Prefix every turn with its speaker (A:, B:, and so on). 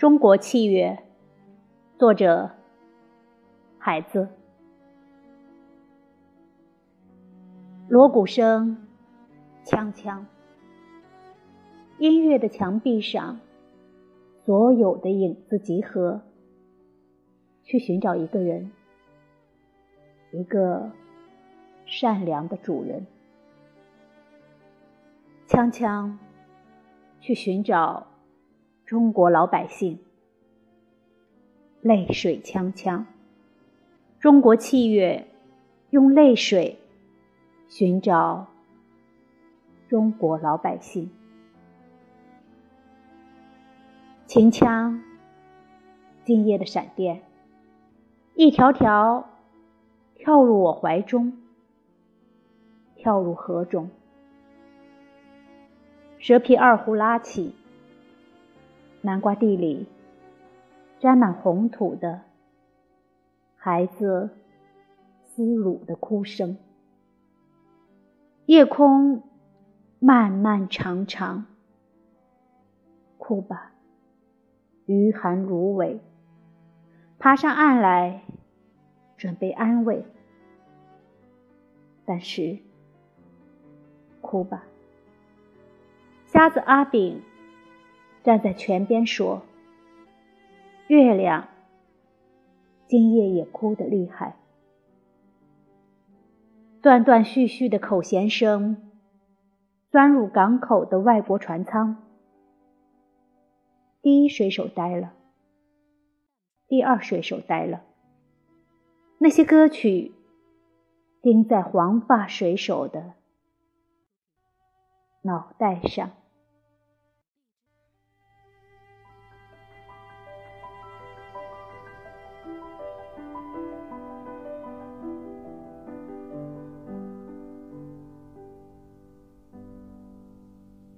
A: 中国器乐，作者海子。锣鼓声，锵锵。音乐的墙壁上，所有的影子集合，去寻找一个人，一个善良的主人。锵锵，去寻找。中国老百姓泪水锵锵，中国器乐用泪水寻找中国老百姓。秦腔，今夜的闪电，一条条跳入我怀中，跳入河中。蛇皮二胡拉起。南瓜地里沾满红土的孩子撕乳的哭声，夜空漫漫长长，哭吧，余寒如苇，爬上岸来准备安慰，但是哭吧，瞎子阿炳。站在泉边说：“月亮今夜也哭得厉害。”断断续续的口弦声钻入港口的外国船舱。第一水手呆了，第二水手呆了。那些歌曲钉在黄发水手的脑袋上。